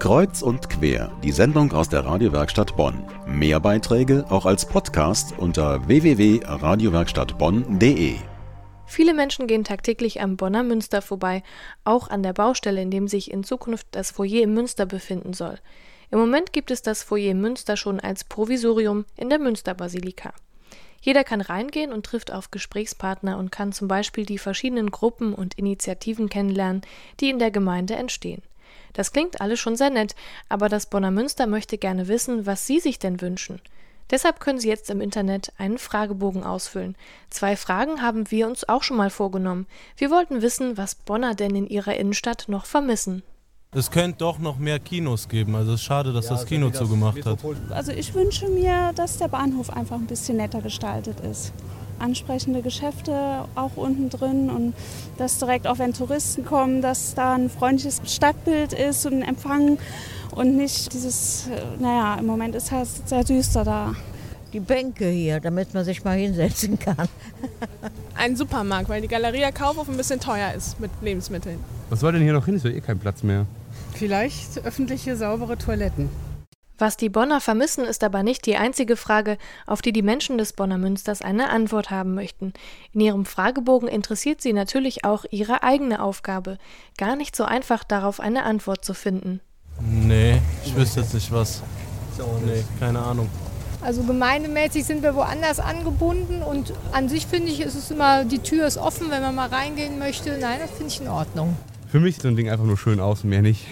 Kreuz und quer, die Sendung aus der Radiowerkstatt Bonn. Mehr Beiträge auch als Podcast unter www.radiowerkstattbonn.de. Viele Menschen gehen tagtäglich am Bonner Münster vorbei, auch an der Baustelle, in dem sich in Zukunft das Foyer im Münster befinden soll. Im Moment gibt es das Foyer Münster schon als Provisorium in der Münsterbasilika. Jeder kann reingehen und trifft auf Gesprächspartner und kann zum Beispiel die verschiedenen Gruppen und Initiativen kennenlernen, die in der Gemeinde entstehen. Das klingt alles schon sehr nett, aber das Bonner Münster möchte gerne wissen, was Sie sich denn wünschen. Deshalb können Sie jetzt im Internet einen Fragebogen ausfüllen. Zwei Fragen haben wir uns auch schon mal vorgenommen. Wir wollten wissen, was Bonner denn in ihrer Innenstadt noch vermissen. Es könnte doch noch mehr Kinos geben. Also es ist schade, dass ja, das Kino zugemacht hat. Also ich wünsche mir, dass der Bahnhof einfach ein bisschen netter gestaltet ist ansprechende Geschäfte auch unten drin und dass direkt auch wenn Touristen kommen, dass da ein freundliches Stadtbild ist und ein Empfang und nicht dieses, äh, naja, im Moment ist es sehr düster da. Die Bänke hier, damit man sich mal hinsetzen kann. ein Supermarkt, weil die Galeria Kaufhof ein bisschen teuer ist mit Lebensmitteln. Was soll denn hier noch hin? Es wird eh kein Platz mehr. Vielleicht öffentliche, saubere Toiletten. Was die Bonner vermissen, ist aber nicht die einzige Frage, auf die die Menschen des Bonner Münsters eine Antwort haben möchten. In ihrem Fragebogen interessiert sie natürlich auch ihre eigene Aufgabe. Gar nicht so einfach darauf eine Antwort zu finden. Nee, ich wüsste jetzt nicht was. Nee, keine Ahnung. Also gemeindemäßig sind wir woanders angebunden und an sich finde ich, ist es immer, die Tür ist offen, wenn man mal reingehen möchte. Nein, das finde ich in Ordnung. Für mich sieht so ein Ding einfach nur schön aus und mehr nicht.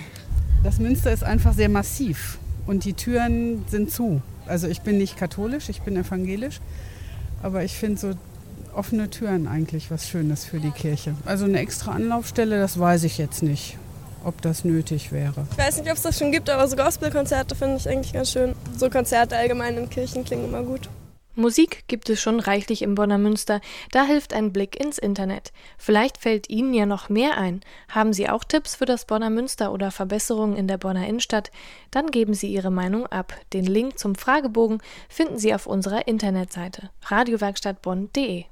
Das Münster ist einfach sehr massiv und die Türen sind zu. Also ich bin nicht katholisch, ich bin evangelisch, aber ich finde so offene Türen eigentlich was Schönes für die Kirche. Also eine extra Anlaufstelle, das weiß ich jetzt nicht, ob das nötig wäre. Ich weiß nicht, ob es das schon gibt, aber so Gospelkonzerte finde ich eigentlich ganz schön. So Konzerte allgemein in Kirchen klingen immer gut. Musik gibt es schon reichlich im Bonner Münster, da hilft ein Blick ins Internet. Vielleicht fällt Ihnen ja noch mehr ein. Haben Sie auch Tipps für das Bonner Münster oder Verbesserungen in der Bonner Innenstadt? Dann geben Sie Ihre Meinung ab. Den Link zum Fragebogen finden Sie auf unserer Internetseite radiowerkstattbonn.de.